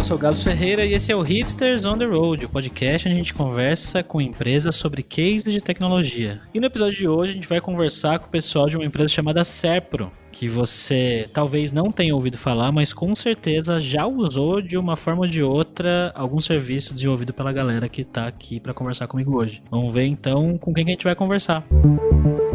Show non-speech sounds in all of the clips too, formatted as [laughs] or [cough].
Eu sou o Gabs Ferreira e esse é o Hipsters on the Road, o podcast onde a gente conversa com empresas sobre cases de tecnologia. E no episódio de hoje a gente vai conversar com o pessoal de uma empresa chamada Serpro, que você talvez não tenha ouvido falar, mas com certeza já usou de uma forma ou de outra algum serviço desenvolvido pela galera que está aqui para conversar comigo hoje. Vamos ver então com quem que a gente vai conversar. E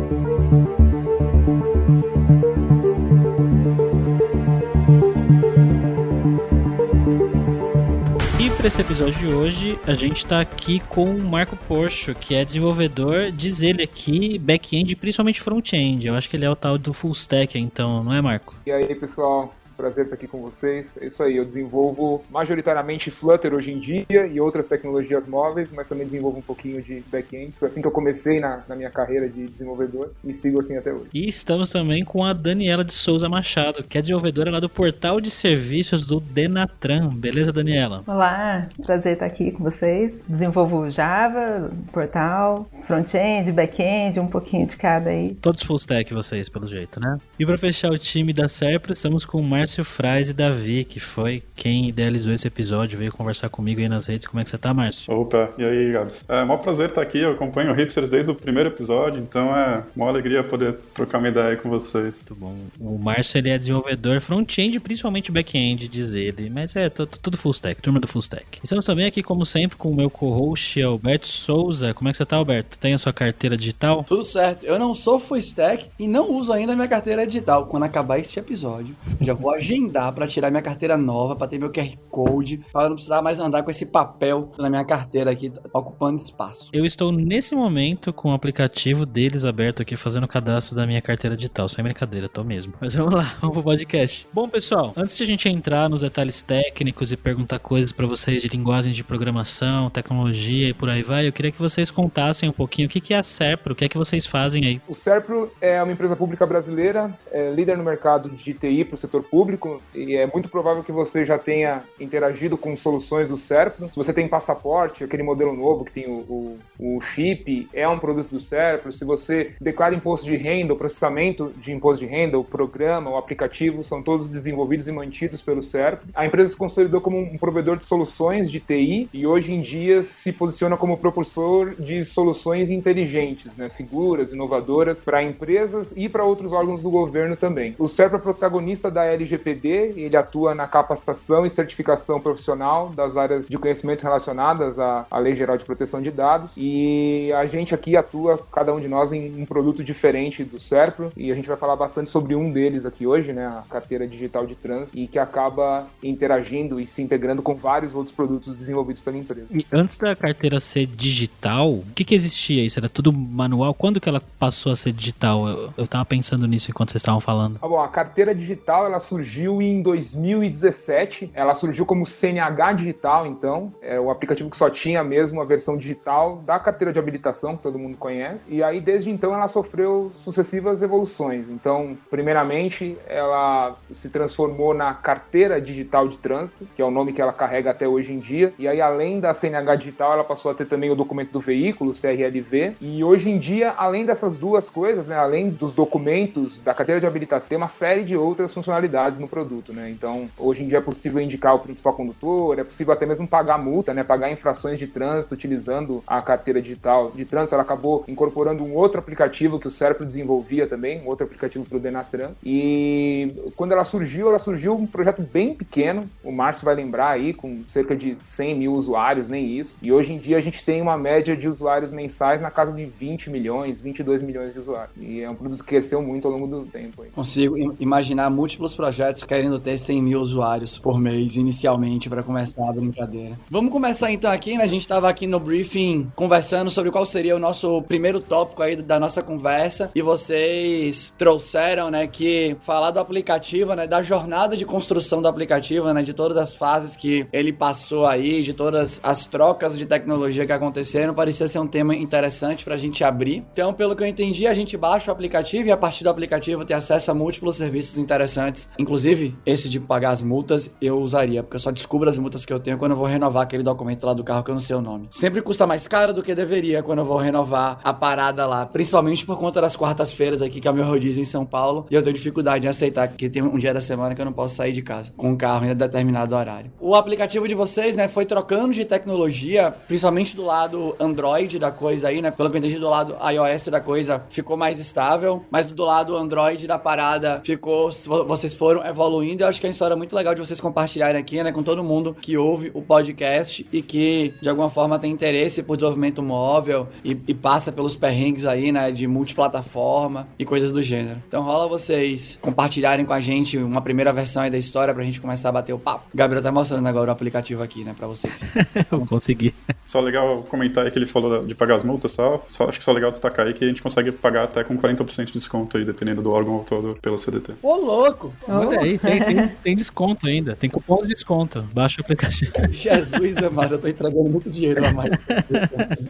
para esse episódio de hoje, a gente está aqui com o Marco Porcho, que é desenvolvedor, diz ele aqui, back-end principalmente front-end. Eu acho que ele é o tal do full stack, então, não é, Marco? E aí, pessoal? Prazer estar aqui com vocês. É isso aí, eu desenvolvo majoritariamente Flutter hoje em dia e outras tecnologias móveis, mas também desenvolvo um pouquinho de back-end. Foi assim que eu comecei na, na, minha carreira de desenvolvedor e sigo assim até hoje. E estamos também com a Daniela de Souza Machado, que é desenvolvedora lá do portal de serviços do Denatran. Beleza, Daniela? Olá, prazer estar aqui com vocês. Desenvolvo Java, portal, front-end, back-end, um pouquinho de cada aí. Todos full stack vocês, pelo jeito, né? E para fechar o time da Serpro, estamos com o Márcio Fraz e Davi, que foi quem idealizou esse episódio, veio conversar comigo aí nas redes. Como é que você tá, Márcio? Opa, e aí, Gabs? É um prazer estar aqui, eu acompanho o Hipsters desde o primeiro episódio, então é uma alegria poder trocar uma ideia com vocês. Muito bom. O Márcio, ele é desenvolvedor front-end, principalmente back-end, diz ele, mas é tudo full stack, turma do full stack. Estamos também aqui, como sempre, com o meu co-host, Alberto Souza. Como é que você tá, Alberto? Tem a sua carteira digital? Tudo certo. Eu não sou full stack e não uso ainda a minha carteira digital. Quando acabar este episódio, já vou agendar para tirar minha carteira nova, para ter meu QR Code, para não precisar mais andar com esse papel na minha carteira aqui, ocupando espaço. Eu estou nesse momento com o aplicativo deles aberto aqui, fazendo o cadastro da minha carteira digital. Sem brincadeira, tô mesmo. Mas vamos lá, [laughs] vamos pro podcast. Bom, pessoal, antes de a gente entrar nos detalhes técnicos e perguntar coisas para vocês de linguagens de programação, tecnologia e por aí vai, eu queria que vocês contassem um pouquinho o que é a Serpro, o que é que vocês fazem aí. O Serpro é uma empresa pública brasileira, é líder no mercado de TI para o setor público e é muito provável que você já tenha interagido com soluções do Serpro. Se você tem passaporte, aquele modelo novo que tem o, o, o chip, é um produto do Serpro. Se você declara imposto de renda, o processamento de imposto de renda, o programa, o aplicativo, são todos desenvolvidos e mantidos pelo Serpro. A empresa se consolidou como um provedor de soluções de TI e hoje em dia se posiciona como propulsor de soluções inteligentes, né, seguras, inovadoras para empresas e para outros órgãos do governo também. O Serpro é protagonista da LGPD, ele atua na capacitação e certificação profissional das áreas de conhecimento relacionadas à, à Lei Geral de Proteção de Dados e a gente aqui atua, cada um de nós, em um produto diferente do Serpro e a gente vai falar bastante sobre um deles aqui hoje, né, a carteira digital de trânsito e que acaba interagindo e se integrando com vários outros produtos desenvolvidos pela empresa. E antes da carteira ser digital, o que, que existia isso? Era tudo manual? Quando que ela passou a ser digital? Eu, eu tava pensando nisso enquanto vocês estavam falando. Ah, bom, a carteira digital ela surgiu em 2017. Ela surgiu como CNH digital, então. É o aplicativo que só tinha mesmo a versão digital da carteira de habilitação, que todo mundo conhece. E aí, desde então, ela sofreu sucessivas evoluções. Então, primeiramente, ela se transformou na carteira digital de trânsito, que é o nome que ela carrega até hoje em dia. E aí, além da CNH digital, ela passou a ter também o documento do veículo, CRLV. E hoje em dia, além dessas duas coisas, né, além dos documentos da carteira de habilitação, tem uma série de outras funcionalidades no produto, né? Então, hoje em dia é possível indicar o principal condutor, é possível até mesmo pagar multa, né, pagar infrações de trânsito utilizando a carteira digital de trânsito. Ela acabou incorporando um outro aplicativo que o Serpro desenvolvia também, um outro aplicativo para o Denatran. E quando ela surgiu, ela surgiu um projeto bem pequeno. O Márcio vai lembrar aí, com cerca de 100 mil usuários, nem isso. E hoje em dia a gente tem uma média de usuários mensais na casa de 20 milhões, 22 milhões de usuários. E é um produto que cresceu muito ao longo do tempo. Aí. Consigo imaginar múltiplos projetos querendo ter 100 mil usuários por mês, inicialmente, para começar a brincadeira. Vamos começar então aqui, né? A gente estava aqui no briefing conversando sobre qual seria o nosso primeiro tópico aí da nossa conversa e vocês trouxeram, né, que falar do aplicativo, né, da jornada de construção do aplicativo, né, de todas as fases que ele passou aí, de todas as trocas de tecnologia que aconteceram, parecia ser um tema interessante pra gente abrir. Então, pelo que eu entendi, a gente baixa o aplicativo e a partir do aplicativo tem acesso a múltiplos serviços interessantes Inclusive, esse de pagar as multas eu usaria, porque eu só descubro as multas que eu tenho quando eu vou renovar aquele documento lá do carro que eu não sei o nome. Sempre custa mais caro do que deveria quando eu vou renovar a parada lá, principalmente por conta das quartas-feiras aqui, que é o meu rodízio em São Paulo, e eu tenho dificuldade em aceitar que tem um dia da semana que eu não posso sair de casa com um carro em determinado horário. O aplicativo de vocês, né, foi trocando de tecnologia, principalmente do lado Android da coisa aí, né? Pelo que eu entendi, do lado iOS da coisa ficou mais estável, mas do lado Android da parada ficou. Vocês foram evoluindo. Eu acho que é uma história muito legal de vocês compartilharem aqui, né, com todo mundo que ouve o podcast e que de alguma forma tem interesse por desenvolvimento móvel e, e passa pelos perrengues aí, né, de multiplataforma e coisas do gênero. Então rola vocês compartilharem com a gente uma primeira versão aí da história pra gente começar a bater o papo. Gabriel tá mostrando agora o aplicativo aqui, né, pra vocês. [laughs] Eu consegui. Só legal comentar aí que ele falou de pagar as multas e tal. Só, acho que só legal destacar aí que a gente consegue pagar até com 40% de desconto aí, dependendo do órgão autor pela CDT. Ô, louco! Olha aí, tem, tem, [laughs] tem desconto ainda. Tem cupom de desconto. Baixa o aplicativo. [laughs] Jesus amado, eu tô entregando muito dinheiro a mais.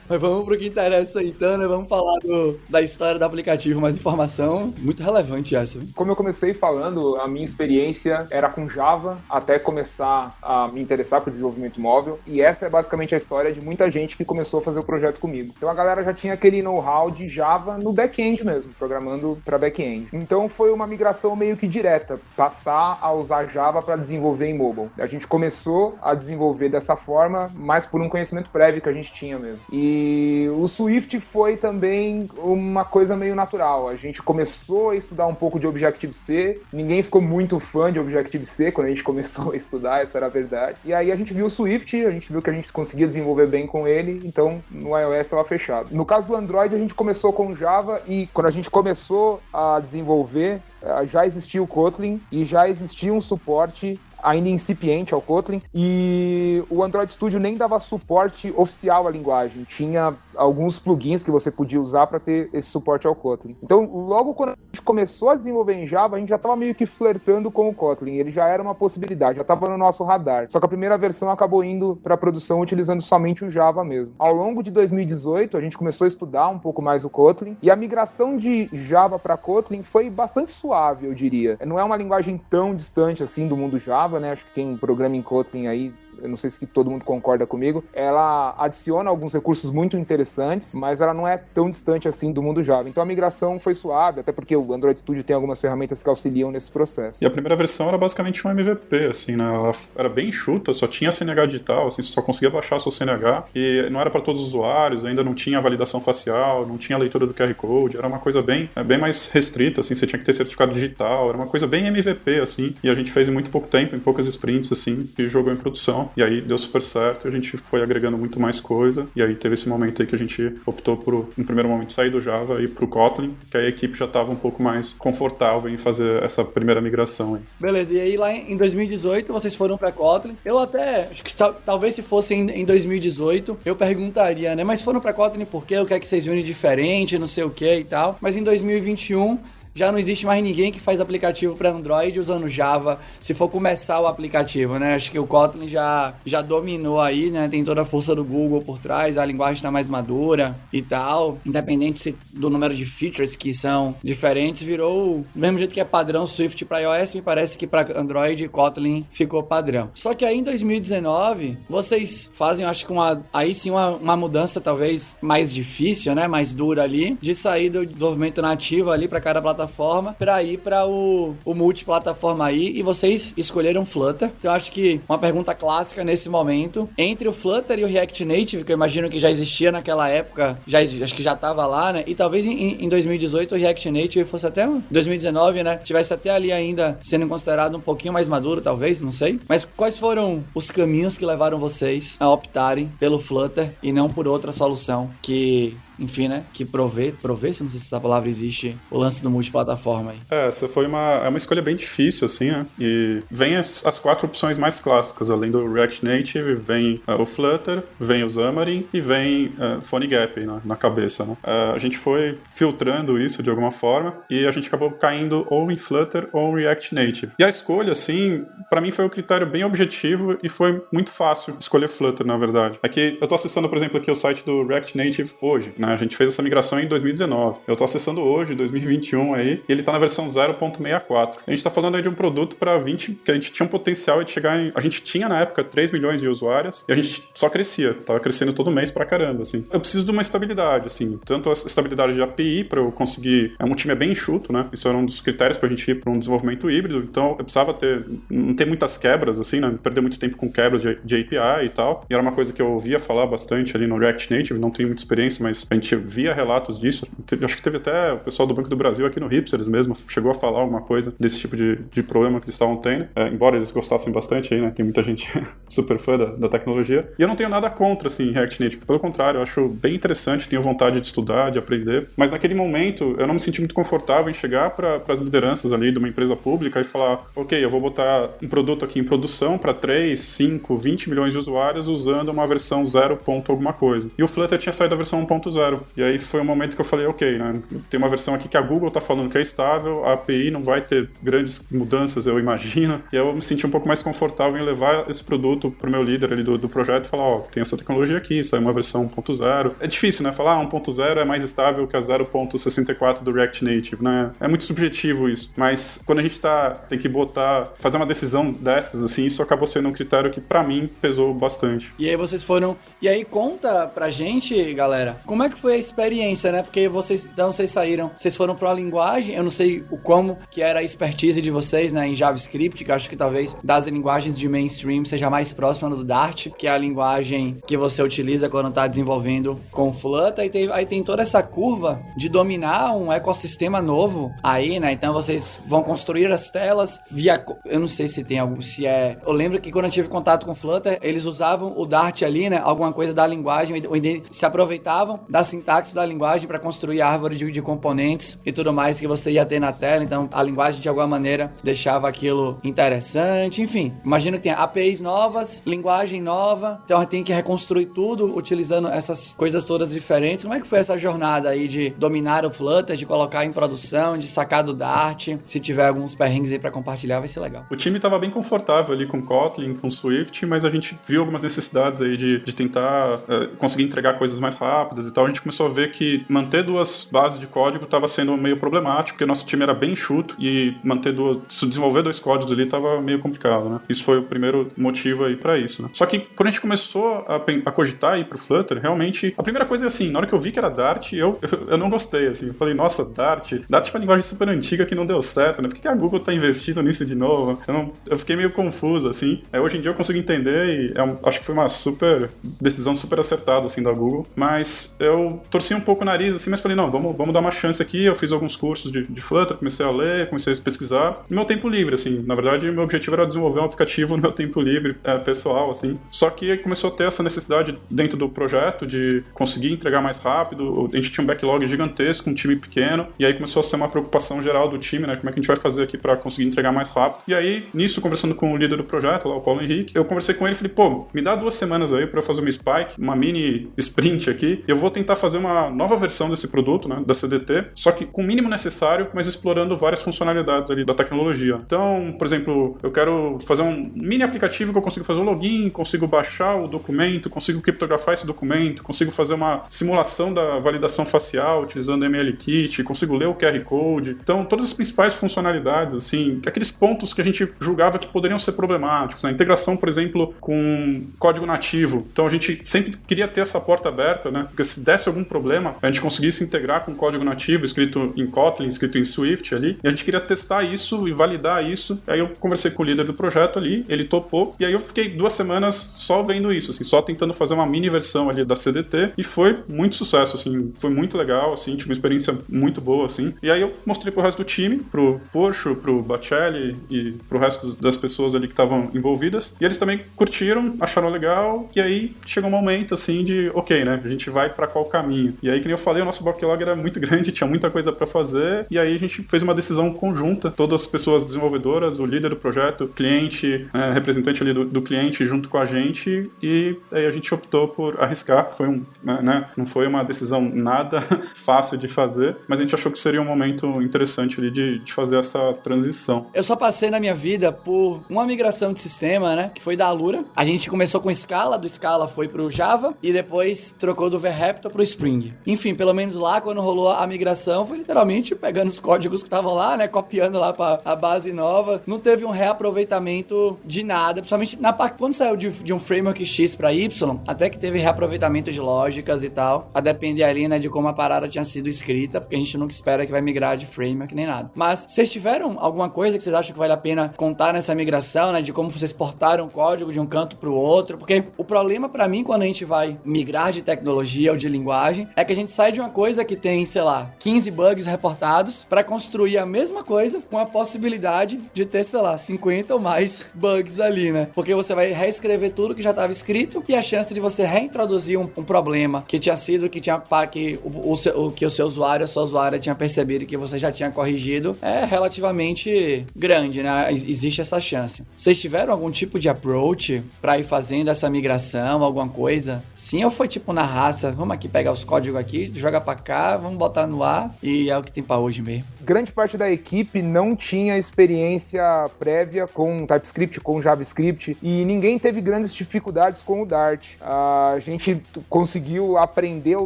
Mas vamos pro que interessa então, né? Vamos falar do, da história do aplicativo, mais informação. Muito relevante essa. Como eu comecei falando, a minha experiência era com Java, até começar a me interessar por desenvolvimento móvel. E essa é basicamente a história de muita gente que começou a fazer o projeto comigo. Então a galera já tinha aquele know-how de Java no back-end mesmo, programando para back-end. Então foi uma migração meio que direta, passar a usar Java para desenvolver em mobile. A gente começou a desenvolver dessa forma, mas por um conhecimento prévio que a gente tinha mesmo. E o Swift foi também uma coisa meio natural. A gente começou a estudar um pouco de Objective-C, ninguém ficou muito fã de Objective-C quando a gente [laughs] começou a estudar, essa era a verdade. E aí a gente viu o Swift, a gente viu que a gente conseguia desenvolver bem com ele, então no iOS estava fechado. No caso do Android, a gente começou com Java e quando a gente começou a desenvolver, já existia o Kotlin e já existia um suporte ainda incipiente ao Kotlin, e o Android Studio nem dava suporte oficial à linguagem. Tinha alguns plugins que você podia usar para ter esse suporte ao Kotlin. Então, logo quando a gente começou a desenvolver em Java, a gente já estava meio que flertando com o Kotlin. Ele já era uma possibilidade, já estava no nosso radar. Só que a primeira versão acabou indo para produção utilizando somente o Java mesmo. Ao longo de 2018, a gente começou a estudar um pouco mais o Kotlin e a migração de Java para Kotlin foi bastante suave, eu diria. Não é uma linguagem tão distante assim do mundo Java, Java, né? Acho que tem um programa em aí eu não sei se todo mundo concorda comigo, ela adiciona alguns recursos muito interessantes, mas ela não é tão distante assim do mundo Java. Então a migração foi suave, até porque o Android Studio tem algumas ferramentas que auxiliam nesse processo. E a primeira versão era basicamente um MVP, assim, né? Ela era bem enxuta, só tinha CNH digital, assim, só conseguia baixar seu CNH e não era para todos os usuários, ainda não tinha validação facial, não tinha leitura do QR Code, era uma coisa bem, é, bem mais restrita, assim, você tinha que ter certificado digital, era uma coisa bem MVP, assim, e a gente fez em muito pouco tempo, em poucas sprints, assim, e jogou em produção. E aí deu super certo, a gente foi agregando muito mais coisa, e aí teve esse momento aí que a gente optou por, no primeiro momento, sair do Java e ir pro Kotlin, que aí a equipe já estava um pouco mais confortável em fazer essa primeira migração aí. Beleza, e aí lá em 2018 vocês foram para Kotlin. Eu até, acho que talvez se fosse em, 2018, eu perguntaria, né, mas foram para Kotlin por quê? O que é que vocês viram de diferente, não sei o que e tal. Mas em 2021 já não existe mais ninguém que faz aplicativo para Android usando Java, se for começar o aplicativo, né? Acho que o Kotlin já, já dominou aí, né? Tem toda a força do Google por trás, a linguagem está mais madura e tal. Independente do número de features que são diferentes, virou do mesmo jeito que é padrão Swift para iOS, me parece que para Android Kotlin ficou padrão. Só que aí em 2019, vocês fazem, acho que uma, aí sim uma, uma mudança talvez mais difícil, né? Mais dura ali, de sair do desenvolvimento nativo ali para cada plataforma plataforma para ir para o, o multiplataforma aí e vocês escolheram Flutter. Então acho que uma pergunta clássica nesse momento, entre o Flutter e o React Native, que eu imagino que já existia naquela época, já acho que já estava lá, né? E talvez em, em 2018 o React Native fosse até 2019, né? Tivesse até ali ainda sendo considerado um pouquinho mais maduro, talvez, não sei. Mas quais foram os caminhos que levaram vocês a optarem pelo Flutter e não por outra solução que enfim, né? Que provê, provê, se não sei se essa palavra existe, o lance do multiplataforma aí. É, essa foi uma, é uma escolha bem difícil, assim, né? E vem as, as quatro opções mais clássicas, além do React Native, vem uh, o Flutter, vem o Xamarin e vem uh, PhoneGap na, na cabeça, né? Uh, a gente foi filtrando isso de alguma forma e a gente acabou caindo ou em Flutter ou em React Native. E a escolha, assim, para mim foi um critério bem objetivo e foi muito fácil escolher Flutter, na verdade. Aqui, eu tô acessando, por exemplo, aqui o site do React Native hoje, né? Né? A gente fez essa migração em 2019. Eu estou acessando hoje, 2021 aí, e ele está na versão 0.64. A gente está falando aí de um produto para 20, que a gente tinha um potencial de chegar em... A gente tinha na época 3 milhões de usuários e a gente só crescia, tava crescendo todo mês pra caramba, assim. Eu preciso de uma estabilidade, assim, tanto a estabilidade de API para eu conseguir... É um time é bem enxuto, né? Isso era um dos critérios pra gente ir para um desenvolvimento híbrido, então eu precisava ter... não ter muitas quebras, assim, né? Perder muito tempo com quebras de, de API e tal. E era uma coisa que eu ouvia falar bastante ali no React Native, não tenho muita experiência, mas a gente via relatos disso. Acho que teve até o pessoal do Banco do Brasil aqui no Hipsters mesmo, chegou a falar alguma coisa desse tipo de, de problema que eles estavam tendo. É, embora eles gostassem bastante aí, né? Tem muita gente [laughs] super fã da, da, tecnologia. E eu não tenho nada contra, assim, React Native. Pelo contrário, eu acho bem interessante, tenho vontade de estudar, de aprender. Mas naquele momento, eu não me senti muito confortável em chegar para as lideranças ali de uma empresa pública e falar: ok, eu vou botar um produto aqui em produção para 3, 5, 20 milhões de usuários usando uma versão 0. alguma coisa. E o Flutter tinha saído da versão 1.0. E aí foi um momento que eu falei: ok, né? Tem uma versão aqui que a Google está falando que é estável, a API não vai ter grandes mudanças, eu imagino. E eu me senti um pouco mais confortável em levar esse produto para o meu líder ali do, do projeto e falar: ó, tem essa tecnologia aqui, saiu uma versão 1.0. É difícil, né? Falar ah, 1.0 é mais estável que a 0.64 do React Native, né? É muito subjetivo isso. Mas quando a gente tá, tem que botar, fazer uma decisão dessas, assim, isso acabou sendo um critério que para mim pesou bastante. E aí vocês foram. E aí conta pra gente, galera, como é que foi a experiência, né? Porque vocês, então vocês saíram, vocês foram para uma linguagem, eu não sei o como que era a expertise de vocês, né, em JavaScript, que acho que talvez das linguagens de mainstream seja mais próxima do Dart, que é a linguagem que você utiliza quando está desenvolvendo com Flutter. E tem, aí tem toda essa curva de dominar um ecossistema novo aí, né? Então vocês vão construir as telas via. Eu não sei se tem algum. Se é. Eu lembro que quando eu tive contato com Flutter, eles usavam o Dart ali, né? Alguma coisa da linguagem, se aproveitavam da sintaxe da linguagem para construir árvore de, de componentes e tudo mais que você ia ter na tela. Então a linguagem de alguma maneira deixava aquilo interessante. Enfim, imagino que tem APIs novas, linguagem nova, então tem que reconstruir tudo utilizando essas coisas todas diferentes. Como é que foi essa jornada aí de dominar o Flutter, de colocar em produção, de sacar do Dart? Se tiver alguns perrengues aí para compartilhar, vai ser legal. O time estava bem confortável ali com Kotlin, com Swift, mas a gente viu algumas necessidades aí de, de tentar uh, conseguir entregar coisas mais rápidas e tal. A gente começou a ver que manter duas bases de código estava sendo meio problemático, porque o nosso time era bem enxuto e manter duas, desenvolver dois códigos ali estava meio complicado, né? Isso foi o primeiro motivo aí para isso, né? Só que quando a gente começou a, a cogitar ir pro Flutter, realmente, a primeira coisa é assim, na hora que eu vi que era Dart, [laughs] eu, eu, não gostei, assim. Eu falei, nossa, Dart, Dart é uma linguagem super antiga que não deu certo, né? Por que, a Google tá investindo nisso de novo? Eu, não, eu fiquei meio confuso, assim. É, hoje em dia eu consigo entender e é um, acho que foi uma super decisão super acertada, assim, da Google. Mas eu torci um pouco o nariz, assim, mas falei, não, vamos, vamos dar uma chance aqui. Eu fiz alguns cursos de, de Flutter, comecei a ler, comecei a pesquisar. No meu tempo livre, assim. Na verdade, meu objetivo era desenvolver um aplicativo no meu tempo livre, é, pessoal, assim. Só que começou a ter essa necessidade dentro do projeto de conseguir entregar mais rápido. A gente tinha um backlog gigantesco, um time pequeno, e aí começou a ser uma preocupação geral do time, né? Como é que a gente vai fazer aqui para conseguir entregar mais rápido? E aí, nisso, conversando com o líder do projeto, lá, o Paulo Henrique, eu conversei com ele e falei, pô, me dá duas semanas aí para fazer uma spike, uma mini sprint aqui, eu vou tentar fazer uma nova versão desse produto, né? Da CDT, só que com o mínimo necessário, mas explorando várias funcionalidades ali da tecnologia. Então, por exemplo, eu quero fazer um mini aplicativo que eu consigo fazer o login, consigo baixar o documento, consigo criptografar esse documento, consigo fazer uma simulação da validação facial utilizando MLKit, consigo ler o QR Code. Então, todas as principais funcionalidades, assim, aqueles pontos que a gente julgava que poderiam ser problemáticos. Né? Integração, por exemplo, com código nativo. Então, a gente sempre queria ter essa porta aberta, né? Porque se desse algum problema, a gente conseguisse integrar com código nativo escrito em Kotlin, escrito em Swift ali. E a gente queria testar isso e validar isso. Aí eu conversei com o líder do projeto ali, ele topou. E aí eu fiquei duas semanas só vendo isso, assim, só tentando fazer uma mini versão ali da CDT. E foi muito sucesso, assim, foi muito legal, assim, tive uma experiência muito boa, assim. E aí eu mostrei pro resto do time, pro Porsche, pro Bacelli e pro resto das pessoas ali que estavam envolvidas. E eles também curtiram, acharam legal. E aí chegou um momento, assim, de, ok, né, a gente vai para qual caminho. E aí, que eu falei, o nosso backlog era muito [laughs] grande, tinha muita coisa para fazer. E aí a gente fez uma decisão conjunta, todas as pessoas desenvolvedoras, o líder do projeto, cliente, é, representante ali do, do, cliente junto com a gente. E aí a gente optou por arriscar. Foi um, né, né não foi uma decisão nada [laughs] fácil de fazer, mas a gente achou que seria um momento interessante ali de, de fazer essa transição. Eu só passei na minha vida por uma migração de sistema, né? Que foi da Alura. A gente começou com Scala, do Scala foi pro Java e depois trocou do VRaptor pro Spring. Enfim, pelo menos lá, quando rolou a migração, foi literalmente pegando os códigos que estavam lá, né? Copiando lá pra a base nova. Não teve um reaproveitamento de nada, principalmente na parte quando saiu de, de um framework X para Y, até que teve reaproveitamento de lógicas e tal, a depender ali, né, de como a parada tinha sido escrita, porque a gente nunca espera que vai migrar de framework nem nada. Mas vocês tiveram alguma coisa que vocês acham que vale a pena contar nessa migração, né, de como vocês portaram o código de um canto para o outro? Porque o problema para mim quando a gente vai migrar de tecnologia ou de linguagem é que a gente sai de uma coisa que tem, sei lá, 15 bugs reportados para construir a mesma coisa com a possibilidade de ter, sei lá, 50 ou mais [laughs] bugs ali, né? Porque você vai reescrever tudo que já estava escrito e a chance de você reintroduzir um, um problema que tinha sido que tinha que o, o, o, que o seu usuário, a sua usuária tinha percebido que você já tinha corrigido é relativamente grande, né? Existe essa chance. Vocês tiveram algum tipo de approach para ir fazendo essa migração, alguma coisa? Sim, ou foi tipo na raça? Vamos aqui pegar os códigos aqui, joga para cá, vamos botar no ar e é o que tem para hoje mesmo. Grande parte da equipe não tinha experiência prévia com TypeScript, com JavaScript e ninguém teve grandes dificuldades com o Dart. A gente conseguiu aprender o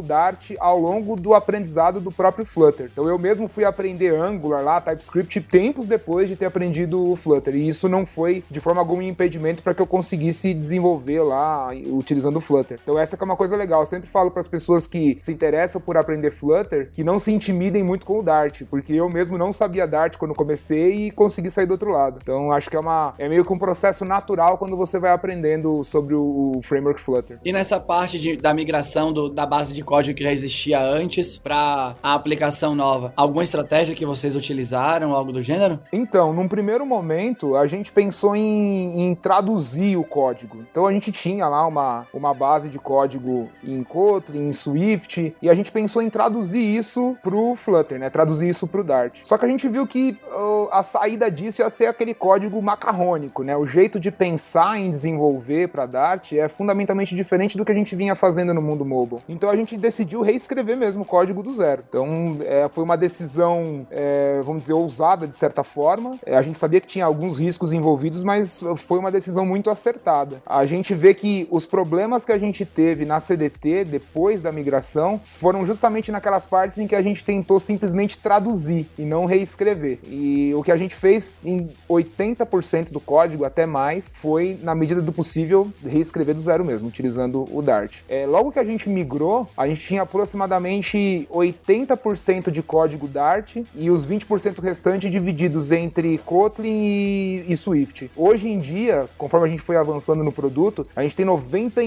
Dart ao longo do aprendizado do próprio Flutter. Então eu mesmo fui aprender Angular lá, TypeScript, tempos depois de ter aprendido o Flutter. E isso não foi de forma alguma um impedimento para que eu conseguisse desenvolver lá utilizando o Flutter. Então essa é uma coisa legal. Eu sempre falo para as pessoas que se interessam por aprender Flutter que não se intimidem muito com o Dart, porque eu mesmo não sabia Dart quando comecei e consegui sair do outro lado. Então acho que é uma é meio que um processo natural quando você vai aprendendo sobre o, o framework Flutter. E nessa parte de, da migração do, da base de código que já existia antes para a aplicação nova, alguma estratégia que vocês utilizaram, algo do gênero? Então, num primeiro momento, a gente pensou em, em traduzir o código. Então a gente tinha lá uma, uma base de código em Kotlin, em Swift, e a gente pensou em traduzir isso pro Flutter, né? Traduzir isso pro Dart. Só que a gente viu que uh, a saída disso ia ser aquele código macarrônico, né? O jeito de pensar em desenvolver para Dart é fundamentalmente diferente do que a gente vinha fazendo no mundo mobile. Então a gente decidiu reescrever mesmo o código do zero. Então é, foi uma decisão, é, vamos dizer, ousada de certa forma. É, a gente sabia que tinha alguns riscos envolvidos, mas foi uma decisão muito acertada. A gente vê que os problemas que a gente teve na CDT depois da migração foram justamente naquelas partes em que a gente tentou simplesmente traduzir e não reescrever. E o que a gente fez em 80% do código, até mais, foi, na medida do possível, reescrever do zero mesmo, utilizando o Dart. É, logo que a gente migrou, a gente tinha aproximadamente 80% de código Dart e os 20% restantes divididos entre Kotlin e, e Swift. Hoje em dia, conforme a gente foi avançando no produto, a gente tem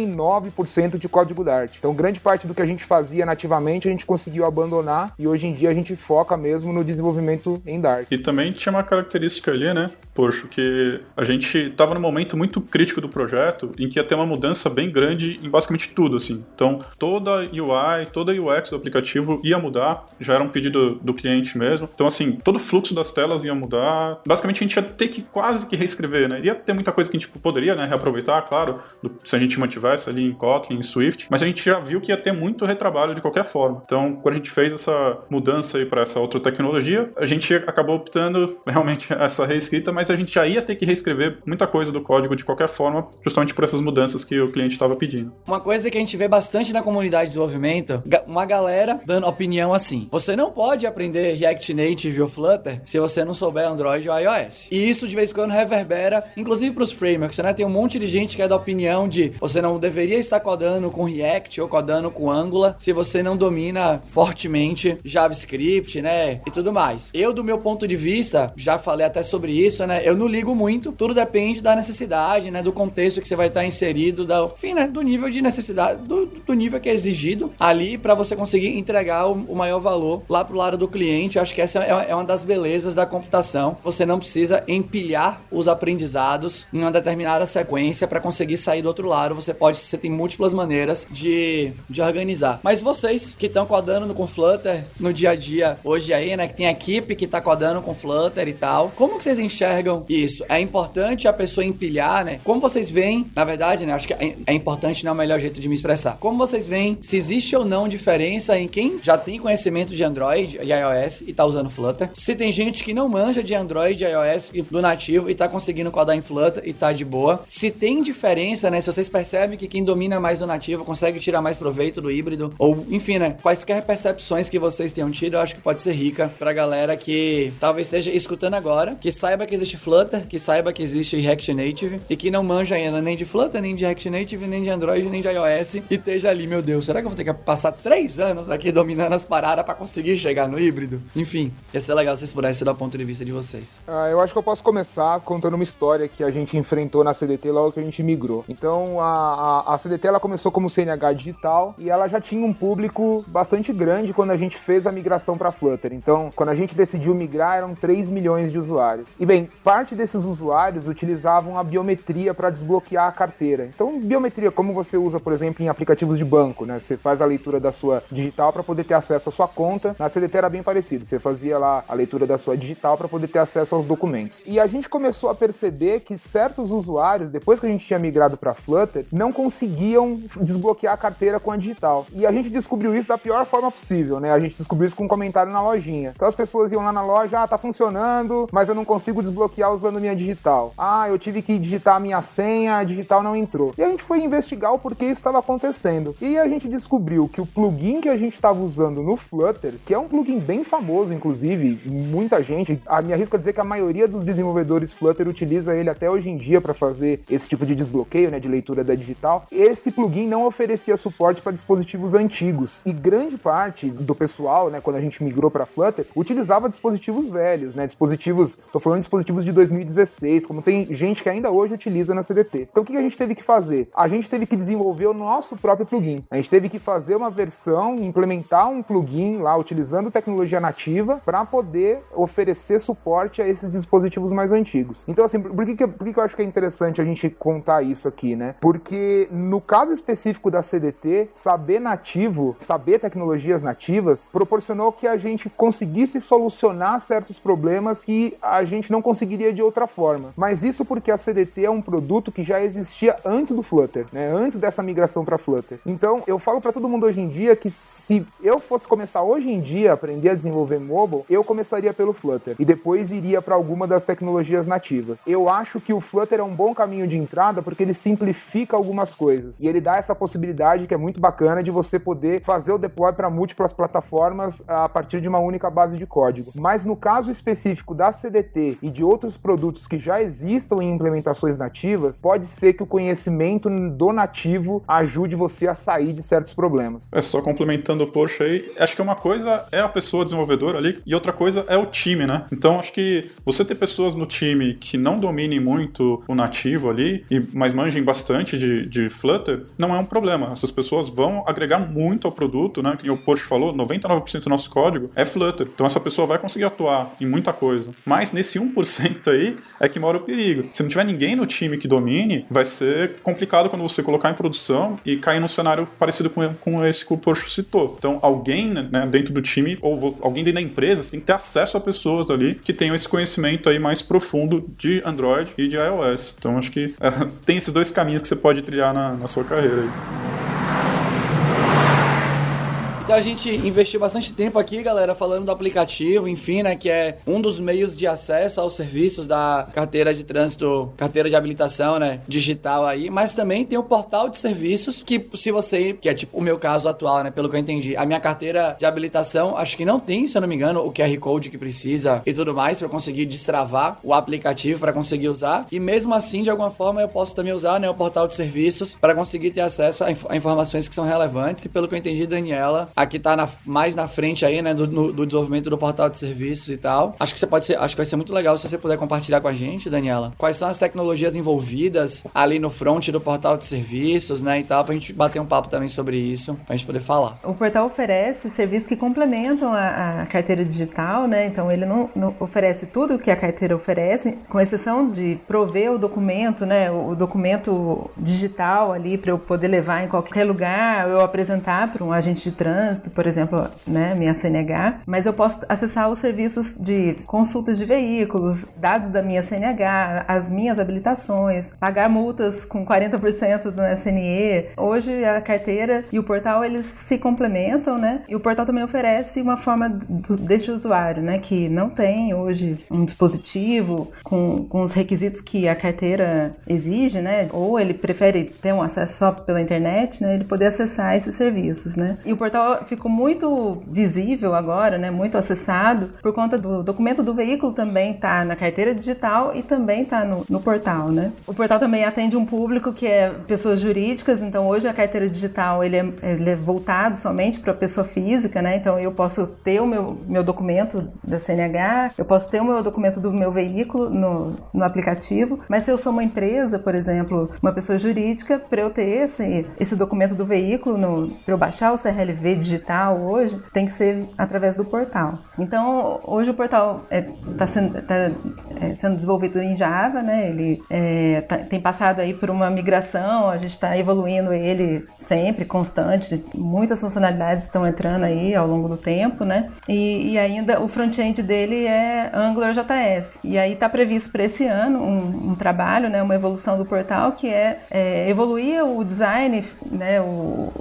99% de código Dart. Então, grande parte do que a gente fazia nativamente a gente conseguiu abandonar e hoje em dia a gente foca mesmo no desenvolvimento em Dart. E também tinha uma característica ali, né? Poxa, que a gente estava num momento muito crítico do projeto em que ia ter uma mudança bem grande em basicamente tudo, assim. Então, toda UI, toda UX do aplicativo ia mudar, já era um pedido do cliente mesmo. Então, assim, todo o fluxo das telas ia mudar. Basicamente, a gente ia ter que quase que reescrever, né? Ia ter muita coisa que a gente poderia né, reaproveitar, claro, do, se a gente ali em Kotlin, em Swift, mas a gente já viu que ia ter muito retrabalho de qualquer forma. Então, quando a gente fez essa mudança aí para essa outra tecnologia, a gente acabou optando [laughs] realmente essa reescrita, mas a gente já ia ter que reescrever muita coisa do código de qualquer forma, justamente por essas mudanças que o cliente estava pedindo. Uma coisa que a gente vê bastante na comunidade de desenvolvimento, uma galera dando opinião assim: você não pode aprender React Native ou Flutter se você não souber Android ou iOS. E isso de vez em quando reverbera, inclusive para os frameworks, né? Tem um monte de gente que é da opinião de você não deveria estar codando com React ou codando com Angular se você não domina fortemente JavaScript, né? E tudo mais. Eu, do meu ponto de vista, já falei até sobre isso, né? Eu não ligo muito, tudo depende da necessidade, né? Do contexto que você vai estar inserido, da, enfim, né? Do nível de necessidade, do, do nível que é exigido ali para você conseguir entregar o, o, maior valor lá pro lado do cliente. Eu acho que essa é, é uma das belezas da computação. Você não precisa empilhar os aprendizados em uma determinada sequência para conseguir sair do outro lado. Você pode, você tem múltiplas maneiras de, de organizar. Mas vocês que estão codando com Flutter no dia a dia hoje aí, né? Que tem equipe que tá codando com Flutter e tal. Como que vocês enxergam isso? É importante a pessoa empilhar, né? Como vocês veem, na verdade, né? Acho que é, é importante, não é o melhor jeito de me expressar. Como vocês veem se existe ou não diferença em quem já tem conhecimento de Android e iOS e tá usando Flutter. Se tem gente que não manja de Android e iOS do nativo e tá conseguindo codar em Flutter e tá de boa. Se tem diferença, né? Se vocês percebem que quem domina mais do nativo consegue tirar mais proveito do híbrido, ou enfim, né? Quaisquer percepções que vocês tenham tido, eu acho que pode ser rica pra galera que talvez esteja escutando agora, que saiba que existe Flutter, que saiba que existe React Native e que não manja ainda nem de Flutter, nem de React Native, nem de Android, nem de iOS e esteja ali, meu Deus, será que eu vou ter que passar três anos aqui dominando as paradas para conseguir chegar no híbrido? Enfim, ia ser legal se vocês pudessem dar o ponto de vista de vocês. Ah, eu acho que eu posso começar contando uma história que a gente enfrentou na CDT logo que a gente migrou. Então, a, a, a CDT ela começou como CNH digital e ela já tinha um público bastante grande quando a gente fez a migração para Flutter. Então, quando a gente decidiu migrar, eram 3 milhões de usuários. E bem, parte desses usuários utilizavam a biometria para desbloquear a carteira. Então, biometria, como você usa, por exemplo, em aplicativos de banco, né? Você faz a leitura da sua digital para poder ter acesso à sua conta. Na CDT era bem parecido. Você fazia lá a leitura da sua digital para poder ter acesso aos documentos. E a gente começou a perceber que certos usuários, depois que a gente tinha migrado para Flutter, não conseguiam desbloquear a carteira com a digital. E a gente descobriu isso da pior forma possível, né? A gente descobriu isso com um comentário na lojinha. Então as pessoas iam lá na loja, ah, tá funcionando, mas eu não consigo desbloquear usando minha digital. Ah, eu tive que digitar a minha senha, a digital não entrou. E a gente foi investigar o porquê isso estava acontecendo. E a gente descobriu que o plugin que a gente estava usando no Flutter, que é um plugin bem famoso, inclusive, muita gente, a me arrisco a dizer que a maioria dos desenvolvedores Flutter utiliza ele até hoje em dia para fazer esse tipo de desbloqueio, né, de leitura da digital. Esse plugin não oferecia suporte para dispositivos antigos. E grande parte do pessoal, né, quando a gente migrou para Flutter, utilizava dispositivos velhos, né, dispositivos, tô falando de dispositivos de 2016, como tem gente que ainda hoje utiliza na CDT. Então o que a gente teve que fazer? A gente teve que desenvolver o nosso próprio plugin. A gente teve que fazer uma versão, implementar um plugin lá utilizando tecnologia nativa para poder oferecer suporte a esses dispositivos mais antigos. Então assim, por que, que, por que, que eu acho que é interessante a gente contar isso aqui, né? Porque no caso específico da CDT, saber nativo, saber tecnologias nativas, proporcionou que a gente conseguisse solucionar certos problemas que a gente não conseguiria de outra forma. Mas isso porque a CDT é um produto que já existia antes do Flutter, né? Antes dessa migração para Flutter. Então, eu falo para todo mundo hoje em dia que se eu fosse começar hoje em dia a aprender a desenvolver mobile, eu começaria pelo Flutter e depois iria para alguma das tecnologias nativas. Eu acho que o Flutter é um bom caminho de entrada porque ele simplifica algumas coisas e ele dá essa possibilidade que é muito bacana de você poder fazer o deploy para múltiplas plataformas a partir de uma única base de código. Mas no caso específico da CDT e de outros produtos que já existam em implementações nativas, pode ser que o conhecimento do nativo ajude você a sair de certos problemas. É só complementando o Porsche aí, acho que uma coisa é a pessoa desenvolvedora ali e outra coisa é o time, né? Então acho que você ter pessoas no time que não dominem muito o nativo ali, e, mas manjem bastante de, de Flutter, não é um problema. Essas pessoas vão agregar muito ao produto, né? Que o Porsche falou, 99% do nosso código é Flutter. Então essa pessoa vai conseguir atuar em muita coisa. Mas nesse 1% aí é que mora o perigo. Se não tiver ninguém no time que domine, vai ser complicado quando você colocar em produção e cair num cenário parecido com, com esse que o Porsche citou. Então, alguém né, dentro do time ou alguém dentro da empresa tem que ter acesso a pessoas ali que tenham esse conhecimento aí mais profundo de Android e de iOS. Então, acho que é, [laughs] tem esses dois caminhos que você pode trilhar na, na sua carreira. Então a gente investiu bastante tempo aqui, galera, falando do aplicativo, enfim, né, que é um dos meios de acesso aos serviços da carteira de trânsito, carteira de habilitação, né, digital aí, mas também tem o portal de serviços que se você, que é tipo o meu caso atual, né, pelo que eu entendi, a minha carteira de habilitação, acho que não tem, se eu não me engano, o QR Code que precisa e tudo mais para conseguir destravar o aplicativo para conseguir usar. E mesmo assim, de alguma forma, eu posso também usar, né, o portal de serviços para conseguir ter acesso a, inf a informações que são relevantes. E pelo que eu entendi, Daniela, aqui tá na, mais na frente aí, né, do, no, do, desenvolvimento do portal de serviços e tal. Acho que você pode ser, acho que vai ser muito legal se você puder compartilhar com a gente, Daniela. Quais são as tecnologias envolvidas ali no front do portal de serviços, né, e tal, pra gente bater um papo também sobre isso, pra gente poder falar. O portal oferece serviços que complementam a, a carteira digital, né, então ele não, não, oferece tudo que a carteira oferece, com exceção de prover o documento, né, o documento digital ali para eu poder levar em qualquer lugar, eu apresentar para um agente de trânsito trânsito, por exemplo, né, minha CNH, mas eu posso acessar os serviços de consultas de veículos, dados da minha CNH, as minhas habilitações, pagar multas com 40% do SNE. Hoje a carteira e o portal eles se complementam, né? E o portal também oferece uma forma do, deste usuário, né, que não tem hoje um dispositivo com, com os requisitos que a carteira exige, né? Ou ele prefere ter um acesso só pela internet, né? Ele poder acessar esses serviços, né? E o portal ficou muito visível agora, né? Muito acessado por conta do documento do veículo também tá na carteira digital e também tá no, no portal, né? O portal também atende um público que é pessoas jurídicas, então hoje a carteira digital ele é, ele é voltado somente para pessoa física, né? Então eu posso ter o meu, meu documento da CNH, eu posso ter o meu documento do meu veículo no, no aplicativo, mas se eu sou uma empresa, por exemplo, uma pessoa jurídica, para eu ter esse, esse documento do veículo, para eu baixar o CRLV digital hoje, tem que ser através do portal. Então, hoje o portal está é, tá sendo, tá, é, sendo desenvolvido em Java, né? Ele é, tá, tem passado aí por uma migração, a gente está evoluindo ele sempre, constante, muitas funcionalidades estão entrando aí ao longo do tempo, né? E, e ainda o front-end dele é AngularJS. E aí está previsto para esse ano um, um, trabalho, né, uma evolução do portal que é, é evoluir o design, né, o,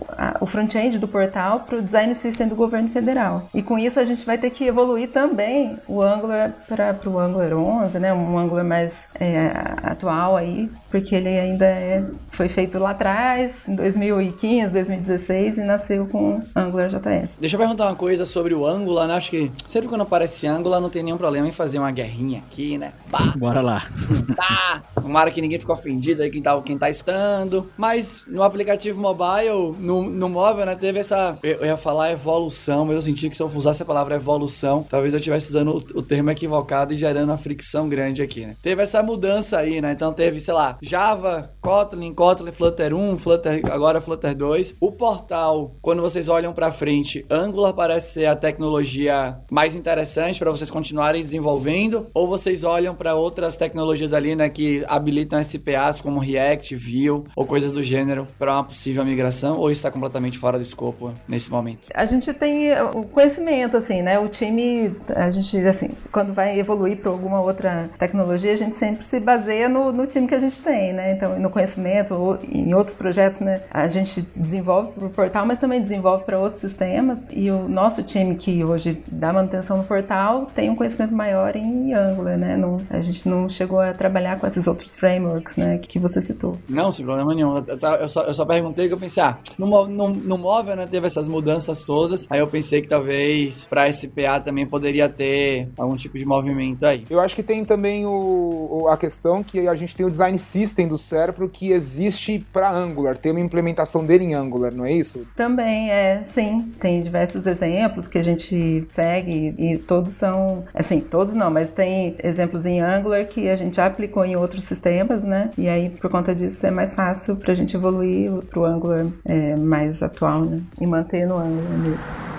o front-end do portal para o design system do governo federal. E com isso a gente vai ter que evoluir também o Angular para o Angular 11, né, um Angular mais é, atual aí, porque ele ainda é, foi feito lá atrás, em 2015, 2016, e nasceu com Angular JS. Deixa eu perguntar uma coisa sobre o Angular, né? Acho que sempre quando aparece Angular não tem nenhum problema em fazer uma guerrinha aqui, né? Bah. Bora lá. [laughs] Tá! Tomara que ninguém fique ofendido aí, quem tá, quem tá estando. Mas no aplicativo mobile, no, no móvel, né, teve essa. Eu, eu ia falar evolução, mas eu senti que se eu usasse a palavra evolução, talvez eu estivesse usando o, termo equivocado e gerando uma fricção grande aqui, né? Teve essa mudança aí, né? Então teve, sei lá, Java, Kotlin, Kotlin, Flutter 1, Flutter, agora Flutter 2. O portal, quando vocês olham para frente, Angular parece ser a tecnologia mais interessante para vocês continuarem desenvolvendo, ou vocês olham para outras tecnologias ali, né, que habilitam SPAs como React, Vue ou coisas do gênero para uma possível migração, ou está completamente fora do escopo nesse momento? A gente tem o conhecimento, assim, né? O time, a gente, assim, quando vai evoluir para alguma outra tecnologia, a gente sempre se baseia no, no time que a gente tem, né? Então, no conhecimento, ou em outros projetos, né? A gente desenvolve para o portal, mas também desenvolve para outros sistemas. E o nosso time que hoje dá manutenção no portal tem um conhecimento maior em Angular, né? Não, a gente não chegou a trabalhar com esses outros frameworks, né? Que você citou. Não, sem problema nenhum. Eu, eu, só, eu só perguntei que eu pensei, ah, no, no, no móvel, né? Teve essas mudanças todas. Aí eu pensei que talvez para SPA também poderia ter algum tipo de movimento aí. Eu acho que tem também o, a questão que a gente tem o design system do cérebro que existe para Angular, tem uma implementação dele em Angular, não é isso? Também é, sim. Tem diversos exemplos que a gente segue e todos são, assim, todos não, mas tem exemplos em Angular que a gente já aplicou em outros sistemas, né? E aí, por conta disso, é mais fácil para a gente evoluir para o Angular é, mais atual, né? E manter no Angular mesmo.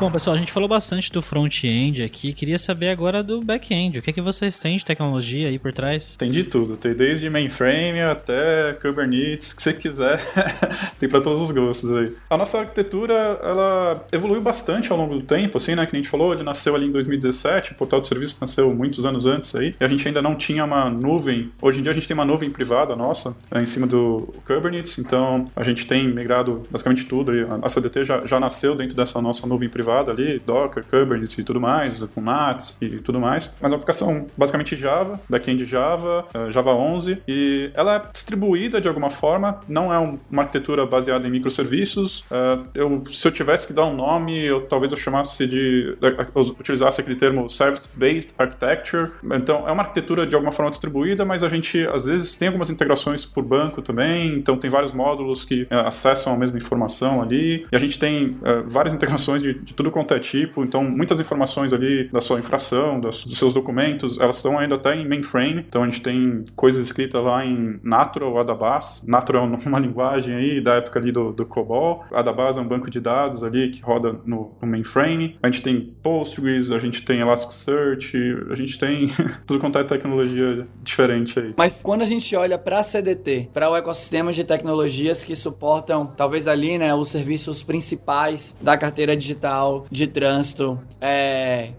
Bom, pessoal, a gente falou bastante do front-end aqui. Queria saber agora do back-end. O que é que vocês têm de tecnologia aí por trás? Tem de tudo. Tem desde mainframe até Kubernetes, que você quiser. [laughs] tem para todos os gostos aí. A nossa arquitetura, ela evoluiu bastante ao longo do tempo, assim, né? Que a gente falou, ele nasceu ali em 2017, o portal de serviço nasceu muitos anos antes aí. E a gente ainda não tinha uma nuvem. Hoje em dia a gente tem uma nuvem privada nossa, né, em cima do Kubernetes. Então a gente tem migrado basicamente tudo. Aí. A CDT já, já nasceu dentro dessa nossa nuvem privada privado ali, Docker, Kubernetes e tudo mais, com NATS e tudo mais. Mas é uma aplicação basicamente Java, backend Java, uh, Java 11, e ela é distribuída de alguma forma, não é uma arquitetura baseada em microserviços. Uh, eu, se eu tivesse que dar um nome, eu, talvez eu chamasse de. Eu utilizasse aquele termo Service-Based Architecture. Então, é uma arquitetura de alguma forma distribuída, mas a gente às vezes tem algumas integrações por banco também, então tem vários módulos que acessam a mesma informação ali, e a gente tem várias integrações de, de de tudo quanto é tipo, então muitas informações ali da sua infração, das, dos seus documentos, elas estão ainda até em mainframe, então a gente tem coisas escritas lá em Natural, Adabas. Natural é [laughs] uma linguagem aí da época ali do, do COBOL, Adabas é um banco de dados ali que roda no, no mainframe, a gente tem Postgres, a gente tem Elasticsearch, a gente tem [laughs] tudo quanto é tecnologia diferente aí. Mas quando a gente olha para a CDT, para o ecossistema de tecnologias que suportam, talvez ali, né, os serviços principais da carteira digital de trânsito, é,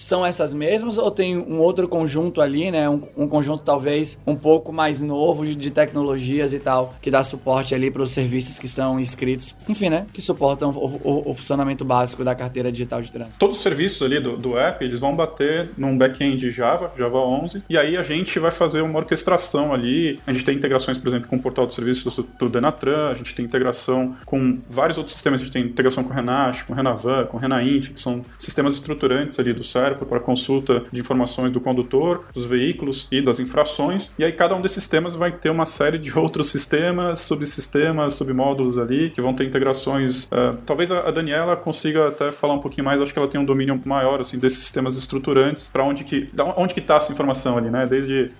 são essas mesmas ou tem um outro conjunto ali, né? Um, um conjunto talvez um pouco mais novo de, de, tecnologias e tal, que dá suporte ali para os serviços que estão inscritos, enfim, né? Que suportam o, o, o, funcionamento básico da carteira digital de trânsito. Todos os serviços ali do, do app, eles vão bater num back-end Java, Java 11, e aí a gente vai fazer uma orquestração ali. A gente tem integrações, por exemplo, com o portal de serviços do, do Denatran, a gente tem integração com vários outros sistemas, a gente tem integração com o Renash, com o Renavan, com o Renainf, que são sistemas estruturantes ali do para consulta de informações do condutor, dos veículos e das infrações. E aí cada um desses sistemas vai ter uma série de [laughs] outros sistemas, subsistemas, submódulos ali, que vão ter integrações. Uh, talvez a Daniela consiga até falar um pouquinho mais, acho que ela tem um domínio maior assim desses sistemas estruturantes, para onde que onde que está essa informação ali, né? Desde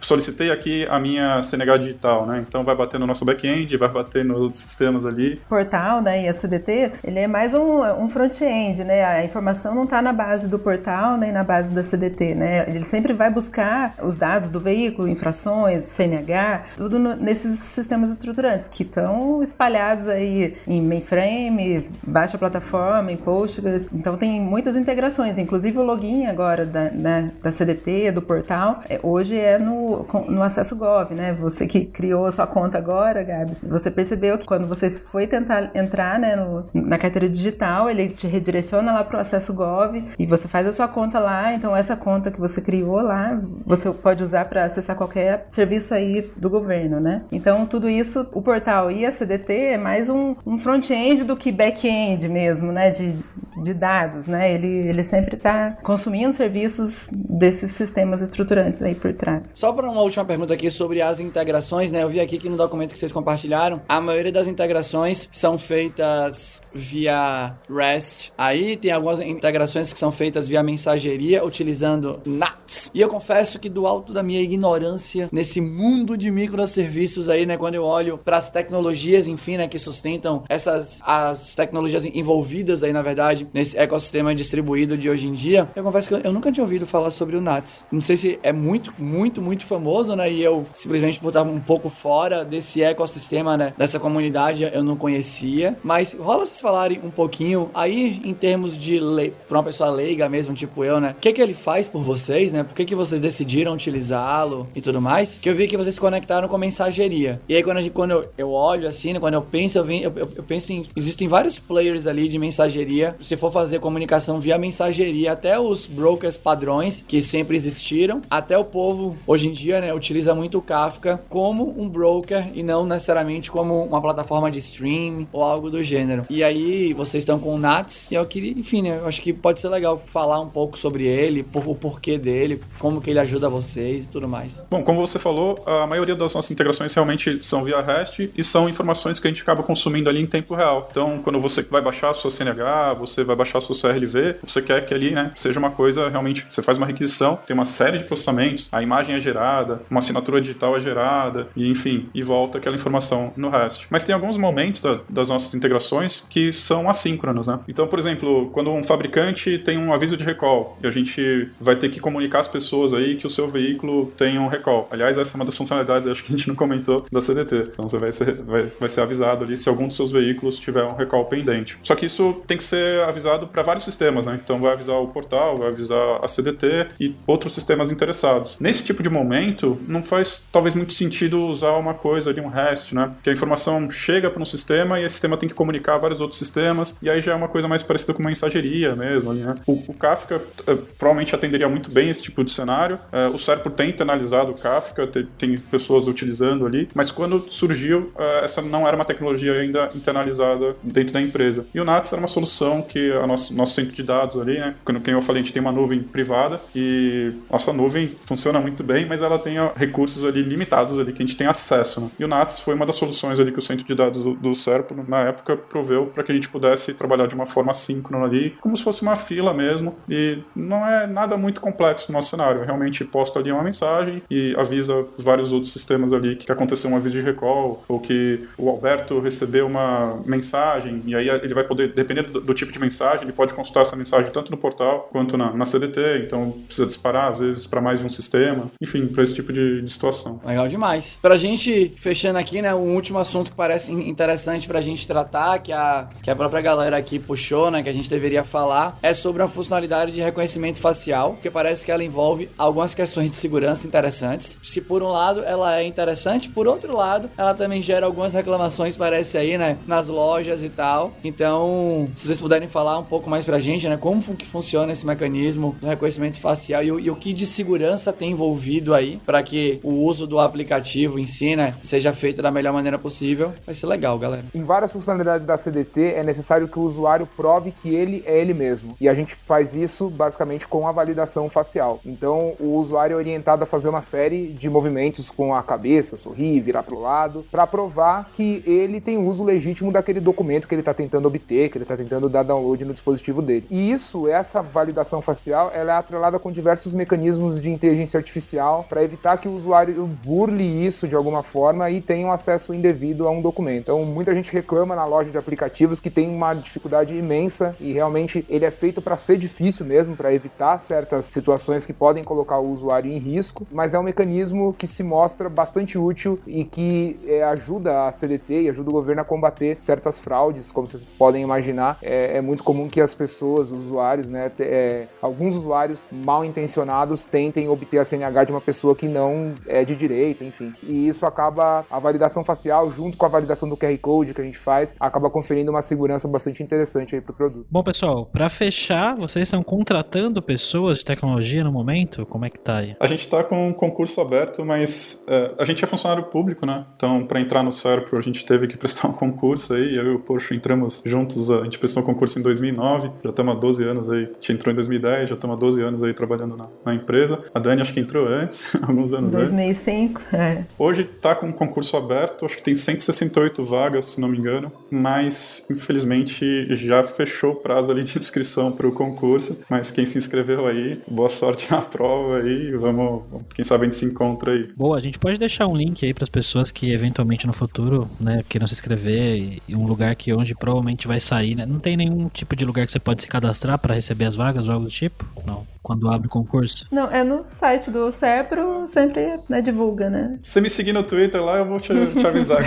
solicitei aqui a minha CNH digital, né? Então vai bater no nosso back-end, vai bater nos outros sistemas ali. Portal, né, e a CDT, ele é mais um, um front-end, né? A informação não está na base do portal portal nem na base da CDT, né? Ele sempre vai buscar os dados do veículo, infrações, CNH, tudo no, nesses sistemas estruturantes que estão espalhados aí em mainframe, baixa plataforma, em Postgres. Então tem muitas integrações, inclusive o login agora da, né, da CDT, do portal, é, hoje é no, no acesso Gov, né? Você que criou a sua conta agora, Gabs, você percebeu que quando você foi tentar entrar né, no, na carteira digital, ele te redireciona lá para o acesso Gov e você faz a sua conta lá, então essa conta que você criou lá, você pode usar para acessar qualquer serviço aí do governo, né? Então tudo isso, o portal e a CDT é mais um, um front-end do que back-end mesmo, né? De, de dados, né? Ele, ele sempre está consumindo serviços desses sistemas estruturantes aí por trás. Só para uma última pergunta aqui sobre as integrações, né? Eu vi aqui que no documento que vocês compartilharam, a maioria das integrações são feitas via REST. Aí tem algumas integrações que são feitas via mensageria utilizando NATS. E eu confesso que do alto da minha ignorância nesse mundo de microserviços aí, né, quando eu olho para as tecnologias, enfim, né, que sustentam essas as tecnologias envolvidas aí, na verdade, nesse ecossistema distribuído de hoje em dia, eu confesso que eu, nunca tinha ouvido falar sobre o NATS. Não sei se é muito, muito, muito famoso, né, e eu simplesmente por estar um pouco fora desse ecossistema, né, dessa comunidade, eu não conhecia, mas rola vocês falarem um pouquinho aí em termos de lei, para uma pessoa leiga mesmo, tipo eu, né? O que que ele faz por vocês, né? Por que que vocês decidiram utilizá-lo e tudo mais? Que eu vi que vocês se conectaram com mensageria. E aí quando, gente, quando eu, eu, olho assim, né? quando eu penso, eu, vim, eu, eu, eu, penso em... Existem vários players ali de mensageria. Se for fazer comunicação via mensageria, até os brokers padrões que sempre existiram, até o povo hoje em dia, né? Utiliza muito o Kafka como um broker e não necessariamente como uma plataforma de stream ou algo do gênero. E aí vocês estão com o Nats e eu queria, enfim, né? Eu acho que pode ser legal falar um pouco sobre ele, por, o porquê dele, como que ele ajuda vocês e tudo mais. Bom, como você falou, a maioria das nossas integrações realmente são via REST e são informações que a gente acaba consumindo ali em tempo real. Então, quando você vai baixar a sua CNH, você vai baixar a sua CRLV, você quer que ali, né, seja uma coisa realmente, você faz uma requisição, tem uma série de processamentos, a imagem é gerada, uma assinatura digital é gerada, e enfim, e volta aquela informação no REST. Mas tem alguns momentos da, das nossas integrações que são assíncronos, né? Então, por exemplo, quando um fabricante tem um aviso de recall e a gente vai ter que comunicar às pessoas aí que o seu veículo tem um recall. Aliás, essa é uma das funcionalidades, acho que a gente não comentou, da CDT. Então você vai ser, vai, vai ser avisado ali se algum dos seus veículos tiver um recall pendente. Só que isso tem que ser avisado para vários sistemas, né? Então vai avisar o portal, vai avisar a CDT e outros sistemas interessados. Nesse tipo de momento, não faz talvez muito sentido usar uma coisa ali, um REST, né? Que a informação chega para um sistema e esse sistema tem que comunicar a vários outros sistemas, e aí já é uma coisa mais parecida com mensageria mesmo, né? O, o Kafka uh, provavelmente atenderia muito bem esse tipo de cenário. Uh, o Serpo tem internalizado o Kafka, tem, tem, pessoas utilizando ali, mas quando surgiu, uh, essa não era uma tecnologia ainda internalizada dentro da empresa. E o NATS era uma solução que que a nosso, nosso centro de dados ali, né? Quando eu falei, a gente tem uma nuvem privada e nossa nuvem funciona muito bem, mas ela tem recursos ali limitados ali que a gente tem acesso. Né? E o NATS foi uma das soluções ali que o centro de dados do, do Serpo, na época, proveu para que a gente pudesse trabalhar de uma forma síncrona ali, como se fosse uma fila mesmo. E não é nada muito complexo no nosso cenário. Realmente posta ali uma mensagem e avisa os vários outros sistemas ali que aconteceu um aviso de recall ou que o Alberto recebeu uma mensagem e aí ele vai poder, dependendo do, tipo de mensagem, ele pode consultar essa mensagem tanto no portal quanto na, na CDT. Então precisa disparar às vezes para mais de um sistema. Enfim, para esse tipo de, de situação. Legal demais. Pra gente, fechando aqui, né, um último assunto que parece interessante pra gente tratar, que a, que a própria galera aqui puxou, né, que a gente deveria falar, é sobre a funcionalidade de reconhecimento facial, que parece que ela envolve algumas questões de segurança interessantes. Se por um lado ela é interessante, por outro lado, ela também gera algumas reclamações, parece aí, né, nas lojas e tal. Então, se vocês puderem falar um pouco mais pra gente, né, como que funciona esse mecanismo do reconhecimento facial e, e o que de segurança tem envolvido aí para que o uso do aplicativo em si, né, seja feito da melhor maneira possível, vai ser legal, galera. Em várias funcionalidades da CDT é necessário que o usuário prove que ele é ele mesmo. E a gente faz isso basicamente com a validação facial. Então, o usuário é orientado a fazer uma série de movimentos com a cabeça, sorrir, virar para o lado, para provar que ele tem uso legítimo daquele documento que ele está tentando obter, que ele está tentando dar download no dispositivo dele. E isso, essa validação facial, ela é atrelada com diversos mecanismos de inteligência artificial para evitar que o usuário burle isso de alguma forma e tenha um acesso indevido a um documento. Então, muita gente reclama na loja de aplicativos que tem uma dificuldade imensa e realmente ele é feito para ser difícil mesmo, para evitar certas situações que podem colocar o usuário em risco, mas é um mecanismo que se mostra bastante útil e que é, ajuda a CDT e ajuda o governo a combater certas fraudes, como vocês podem imaginar. É, é muito comum que as pessoas, os usuários, né, é, alguns usuários mal intencionados tentem obter a CNH de uma pessoa que não é de direito, enfim. E isso acaba, a validação facial, junto com a validação do QR Code que a gente faz, acaba conferindo uma segurança bastante interessante aí pro produto. Bom, pessoal, para fechar, vocês estão contratando pessoas de tecnologia no momento? Como é que tá aí? A gente tá com um concurso aberto, mas é, a gente é funcionário público, né? Então, para entrar no Serpro, a gente teve que [laughs] prestar um concurso aí. Eu e o Porsche entramos juntos, a gente prestou um concurso em 2009, já estamos há 12 anos aí. A gente entrou em 2010, já estamos há 12 anos aí trabalhando na, na empresa. A Dani acho que entrou antes, [laughs] alguns anos 2005, antes. É. Hoje está com um concurso aberto, acho que tem 168 vagas, se não me engano, mas infelizmente já fechou o prazo ali de inscrição para o concurso. Mas quem se inscreveu aí, boa sorte na prova aí, vamos, quem sabe a gente se encontra aí. Boa, a gente pode deixar um link aí para as pessoas que eventualmente no futuro, né, queiram se inscrever e um lugar que onde provavelmente vai sair, né? Não tem nenhum tipo de lugar que você pode se cadastrar para receber as vagas ou algo do tipo? Não quando abre o concurso? Não, é no site do Serpro, sempre né, divulga, né? Se você me seguir no Twitter lá, eu vou te, te avisar.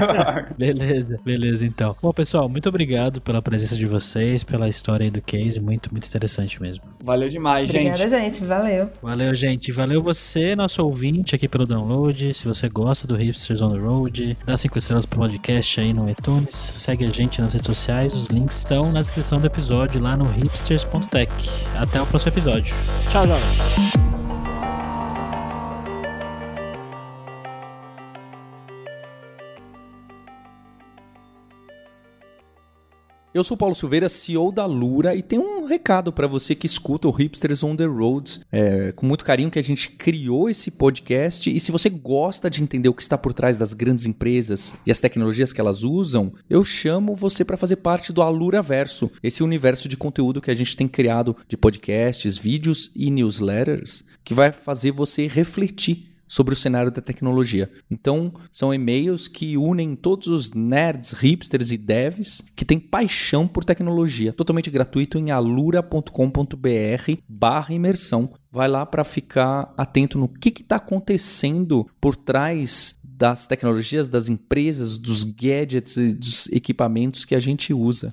[laughs] beleza, beleza então. Bom, pessoal, muito obrigado pela presença de vocês, pela história aí do case, muito, muito interessante mesmo. Valeu demais, Obrigada, gente. Obrigada, gente, valeu. Valeu, gente. Valeu você, nosso ouvinte aqui pelo download. Se você gosta do Hipsters on the Road, dá 5 estrelas pro podcast aí no iTunes, segue a gente nas redes sociais, os links estão na descrição do episódio lá no hipsters.tech. Até o próximo episódio episódio. Tchau. Eu sou Paulo Silveira, CEO da Lura, e tem um recado para você que escuta o Hipsters on the Road. É, com muito carinho que a gente criou esse podcast. E se você gosta de entender o que está por trás das grandes empresas e as tecnologias que elas usam, eu chamo você para fazer parte do Alura Verso, esse universo de conteúdo que a gente tem criado de podcasts, vídeos e newsletters, que vai fazer você refletir sobre o cenário da tecnologia. Então, são e-mails que unem todos os nerds, hipsters e devs que têm paixão por tecnologia. Totalmente gratuito em alura.com.br barra imersão. Vai lá para ficar atento no que está acontecendo por trás das tecnologias, das empresas, dos gadgets e dos equipamentos que a gente usa.